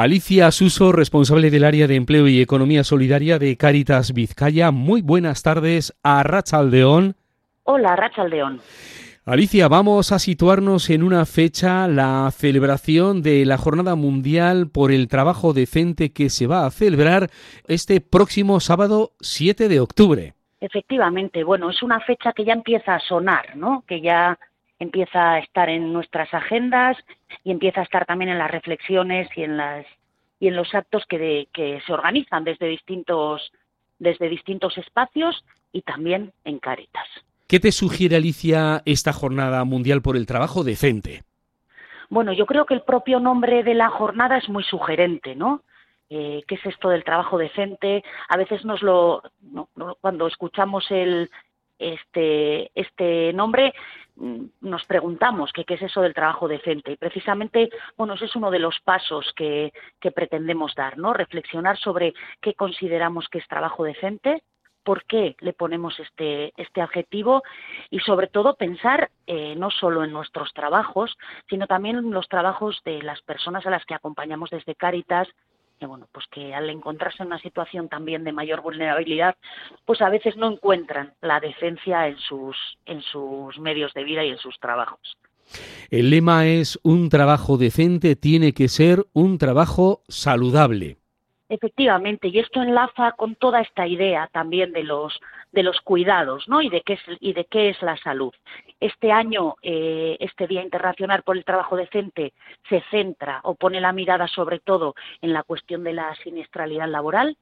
Alicia Suso, responsable del área de empleo y economía solidaria de Cáritas Vizcaya. Muy buenas tardes a Rachaldeón. Hola, Rachaldeón. Alicia, vamos a situarnos en una fecha, la celebración de la Jornada Mundial por el Trabajo Decente que se va a celebrar este próximo sábado 7 de octubre. Efectivamente, bueno, es una fecha que ya empieza a sonar, ¿no? Que ya empieza a estar en nuestras agendas y empieza a estar también en las reflexiones y en las y en los actos que, que se organizan desde distintos desde distintos espacios y también en Caritas. ¿Qué te sugiere, Alicia, esta jornada mundial por el trabajo decente? Bueno, yo creo que el propio nombre de la jornada es muy sugerente, ¿no? Eh, ¿Qué es esto del trabajo decente? A veces nos lo, cuando escuchamos el, este, este nombre, nos preguntamos qué es eso del trabajo decente. Y precisamente, bueno, ese es uno de los pasos que, que pretendemos dar, ¿no? Reflexionar sobre qué consideramos que es trabajo decente, por qué le ponemos este, este adjetivo y sobre todo pensar eh, no solo en nuestros trabajos, sino también en los trabajos de las personas a las que acompañamos desde Cáritas, que bueno, pues que al encontrarse en una situación también de mayor vulnerabilidad, pues a veces no encuentran la decencia en sus, en sus medios de vida y en sus trabajos. El lema es un trabajo decente tiene que ser un trabajo saludable. Efectivamente, y esto enlaza con toda esta idea también de los de los cuidados, ¿no? Y de qué es y de qué es la salud. Este año, eh, este Día Internacional por el Trabajo Decente se centra o pone la mirada sobre todo en la cuestión de la siniestralidad laboral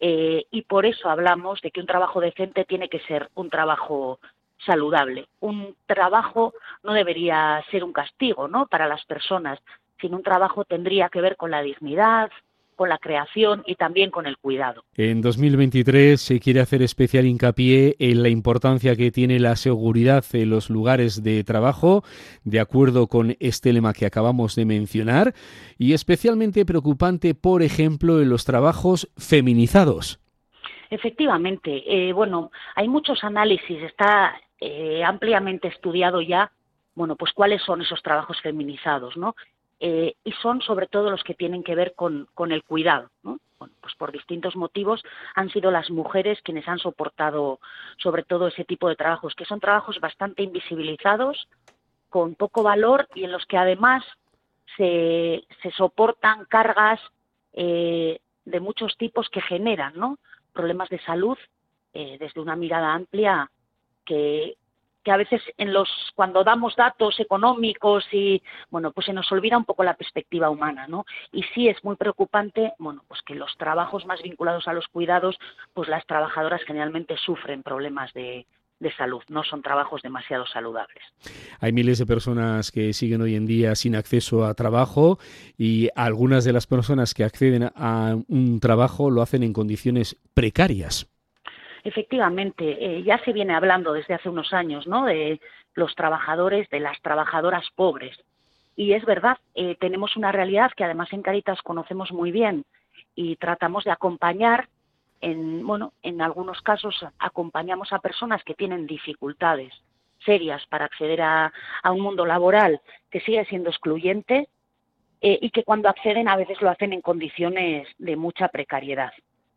eh, y por eso hablamos de que un trabajo decente tiene que ser un trabajo saludable. Un trabajo no debería ser un castigo, ¿no? Para las personas, sino un trabajo tendría que ver con la dignidad, con la creación y también con el cuidado. En 2023 se quiere hacer especial hincapié en la importancia que tiene la seguridad en los lugares de trabajo, de acuerdo con este lema que acabamos de mencionar, y especialmente preocupante, por ejemplo, en los trabajos feminizados. Efectivamente, eh, bueno, hay muchos análisis, está eh, ampliamente estudiado ya, bueno, pues cuáles son esos trabajos feminizados, ¿no? Eh, y son sobre todo los que tienen que ver con, el cuidado. pues por distintos motivos han sido las mujeres quienes han soportado sobre todo ese tipo de trabajos, que son trabajos bastante invisibilizados, con poco valor y en los que además se, se soportan cargas eh, de muchos tipos que generan problemas de salud eh, desde una mirada amplia que, que a veces en los cuando damos datos económicos y bueno pues se nos olvida un poco la perspectiva humana no y sí es muy preocupante bueno pues que los trabajos más vinculados a los cuidados pues las trabajadoras generalmente sufren problemas de, de salud, no son trabajos demasiado saludables. Hay miles de personas que siguen hoy en día sin acceso a trabajo y algunas de las personas que acceden a un trabajo lo hacen en condiciones precarias. Efectivamente, eh, ya se viene hablando desde hace unos años, ¿no? De los trabajadores, de las trabajadoras pobres. Y es verdad, eh, tenemos una realidad que además en Caritas conocemos muy bien y tratamos de acompañar en, bueno, en algunos casos acompañamos a personas que tienen dificultades serias para acceder a, un mundo laboral que sigue siendo excluyente eh, y que cuando acceden a veces lo hacen en condiciones de mucha precariedad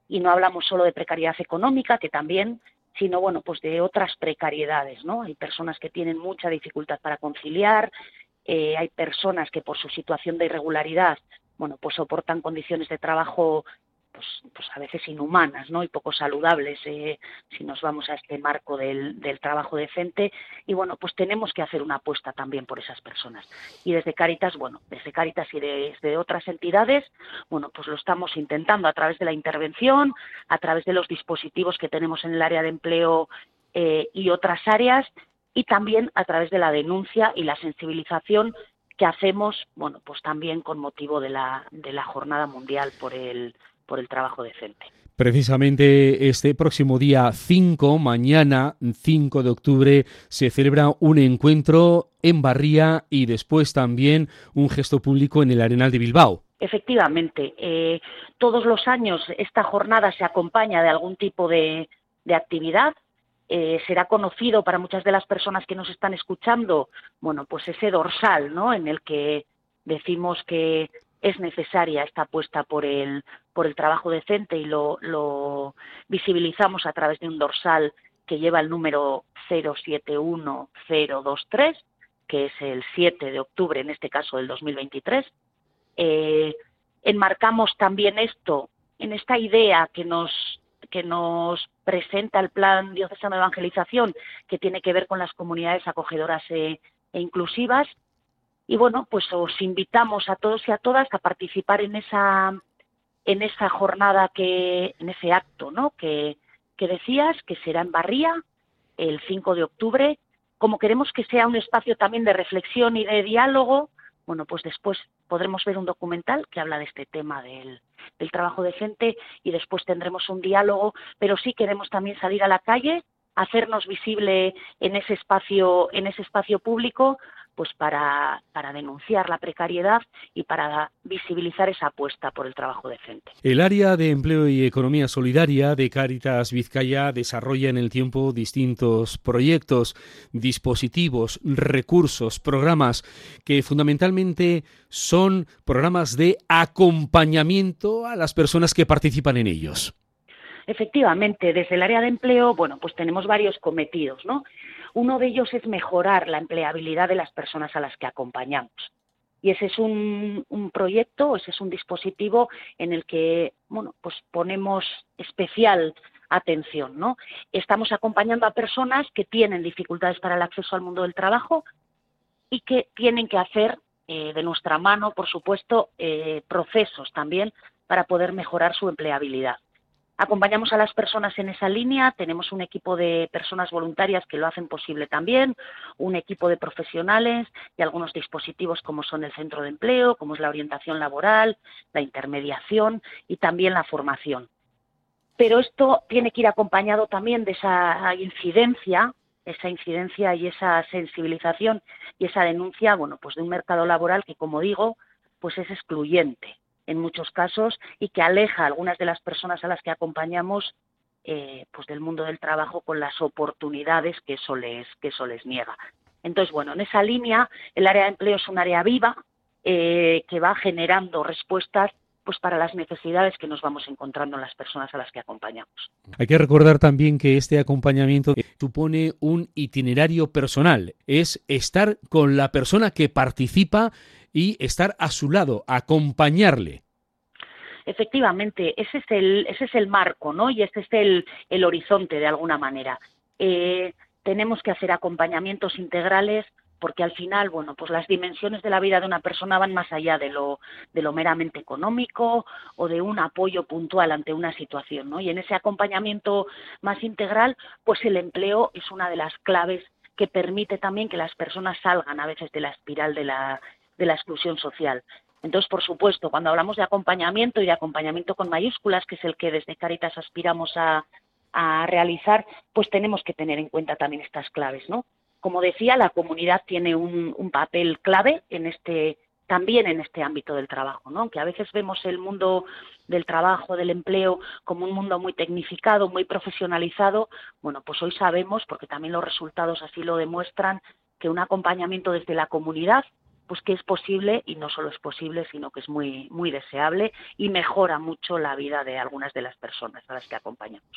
y no hablamos solo de precariedad económica, que también, sino bueno, pues de otras precariedades, ¿no? Hay personas que tienen mucha dificultad para conciliar, eh, hay personas que por su situación de irregularidad, bueno, pues soportan condiciones de trabajo pues, pues a veces inhumanas ¿no? y poco saludables eh, si nos vamos a este marco del, del, trabajo decente y bueno pues tenemos que hacer una apuesta también por esas personas y desde Caritas bueno desde Caritas y desde otras entidades bueno pues lo estamos intentando a través de la intervención a través de los dispositivos que tenemos en el área de empleo eh, y otras áreas y también a través de la denuncia y la sensibilización que hacemos, bueno, pues también con motivo de la, de la Jornada Mundial por el, por el trabajo decente. Precisamente este próximo día 5, mañana 5 de octubre, se celebra un encuentro en Barría y después también un gesto público en el Arenal de Bilbao. Efectivamente, eh, todos los años esta jornada se acompaña de algún tipo de, actividad. Eh, será conocido para muchas de las personas que nos están escuchando, bueno, pues ese dorsal, ¿no? En el que decimos que es necesaria esta apuesta por el, por el trabajo decente y lo, visibilizamos a través de un dorsal que lleva el número 071023, que es el 7 de octubre, en este caso del 2023. Eh, enmarcamos también esto en esta idea que nos que nos presenta el Plan Diocesano de Evangelización, que tiene que ver con las comunidades acogedoras e, e inclusivas. Y bueno, pues os invitamos a todos y a todas a participar en esa en esa jornada que en ese acto, ¿no? Que, decías que será en Barría el 5 de octubre, como queremos que sea un espacio también de reflexión y de diálogo, bueno, pues después podremos ver un documental que habla de este tema del, del trabajo decente y después tendremos un diálogo, pero sí queremos también salir a la calle, hacernos visible en ese espacio, en ese espacio público, pues para, para denunciar la precariedad y para visibilizar esa apuesta por el trabajo decente. El área de empleo y economía solidaria de Cáritas Vizcaya desarrolla en el tiempo distintos proyectos, dispositivos, recursos, programas que fundamentalmente son programas de acompañamiento a las personas que participan en ellos. Efectivamente, desde el área de empleo, bueno, pues tenemos varios cometidos, ¿no? Uno de ellos es mejorar la empleabilidad de las personas a las que acompañamos. Y ese es un, proyecto, ese es un dispositivo en el que bueno, pues ponemos especial atención. ¿no? Estamos acompañando a personas que tienen dificultades para el acceso al mundo del trabajo y que tienen que hacer eh, de nuestra mano, por supuesto, eh, procesos también para poder mejorar su empleabilidad. Acompañamos a las personas en esa línea, tenemos un equipo de personas voluntarias que lo hacen posible también, un equipo de profesionales y algunos dispositivos como son el centro de empleo, como es la orientación laboral, la intermediación y también la formación. Pero esto tiene que ir acompañado también de esa incidencia, esa incidencia y esa sensibilización y esa denuncia, bueno, pues de un mercado laboral que, como digo, pues es excluyente en muchos casos y que aleja a algunas de las personas a las que acompañamos eh, pues del mundo del trabajo con las oportunidades que eso les que eso les niega. Entonces, bueno, en esa línea el área de empleo es un área viva eh, que va generando respuestas pues para las necesidades que nos vamos encontrando en las personas a las que acompañamos. Hay que recordar también que este acompañamiento supone un itinerario personal, es estar con la persona que participa y estar a su lado, acompañarle. Efectivamente, ese es el, ese es el marco, ¿no? Y ese es el, el horizonte, de alguna manera. Eh, tenemos que hacer acompañamientos integrales porque al final, bueno, pues las dimensiones de la vida de una persona van más allá de lo, de lo meramente económico o de un apoyo puntual ante una situación, ¿no? Y en ese acompañamiento más integral, pues el empleo es una de las claves que permite también que las personas salgan a veces de la espiral de la de la exclusión social. Entonces, por supuesto, cuando hablamos de acompañamiento y de acompañamiento con mayúsculas, que es el que desde Caritas aspiramos a, realizar, pues tenemos que tener en cuenta también estas claves, ¿no? Como decía, la comunidad tiene un, un papel clave en este también en este ámbito del trabajo, ¿no? Que a veces vemos el mundo del trabajo, del empleo, como un mundo muy tecnificado, muy profesionalizado. Bueno, pues hoy sabemos, porque también los resultados así lo demuestran, que un acompañamiento desde la comunidad pues que es posible y no solo es posible, sino que es muy muy deseable y mejora mucho la vida de algunas de las personas a las que acompañamos.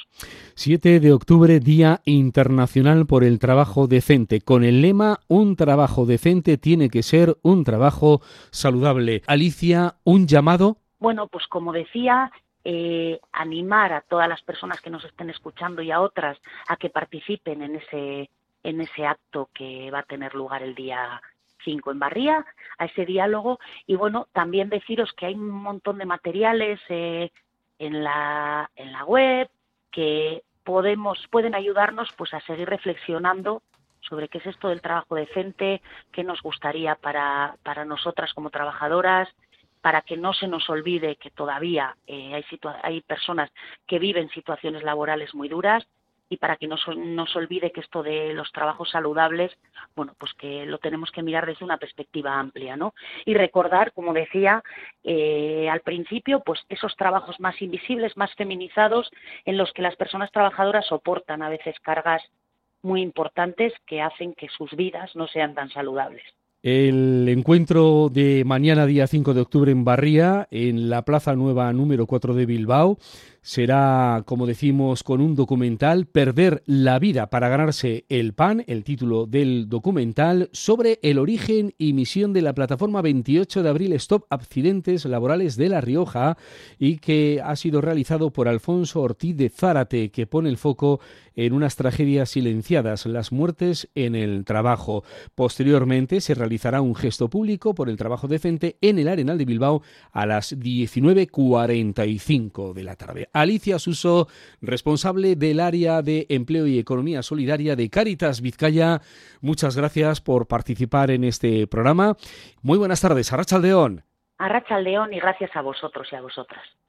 7 de octubre, Día Internacional por el Trabajo Decente, con el lema Un trabajo decente tiene que ser un trabajo saludable. Alicia, un llamado. Bueno, pues como decía, eh, animar a todas las personas que nos estén escuchando y a otras a que participen en ese en ese acto que va a tener lugar el día en Barría, a ese diálogo. Y bueno, también deciros que hay un montón de materiales eh, en, la, en la web que podemos, pueden ayudarnos pues a seguir reflexionando sobre qué es esto del trabajo decente, qué nos gustaría para, para nosotras como trabajadoras, para que no se nos olvide que todavía eh, hay, hay personas que viven situaciones laborales muy duras y para que no, no se olvide que esto de los trabajos saludables, bueno, pues que lo tenemos que mirar desde una perspectiva amplia, ¿no? Y recordar, como decía eh, al principio, pues esos trabajos más invisibles, más feminizados, en los que las personas trabajadoras soportan a veces cargas muy importantes que hacen que sus vidas no sean tan saludables. El encuentro de mañana, día 5 de octubre, en Barría, en la Plaza Nueva número 4 de Bilbao, será, como decimos, con un documental, Perder la vida para ganarse el pan, el título del documental, sobre el origen y misión de la plataforma 28 de abril Stop Accidentes Laborales de La Rioja y que ha sido realizado por Alfonso Ortiz de Zárate, que pone el foco en unas tragedias silenciadas, las muertes en el trabajo. Posteriormente se realizará un gesto público por el trabajo decente en el Arenal de Bilbao a las 19.45 de la tarde. Alicia Suso, responsable del área de empleo y economía solidaria de Caritas Vizcaya, muchas gracias por participar en este programa. Muy buenas tardes, Arracha Aldeón. Arracha Aldeón y gracias a vosotros y a vosotras.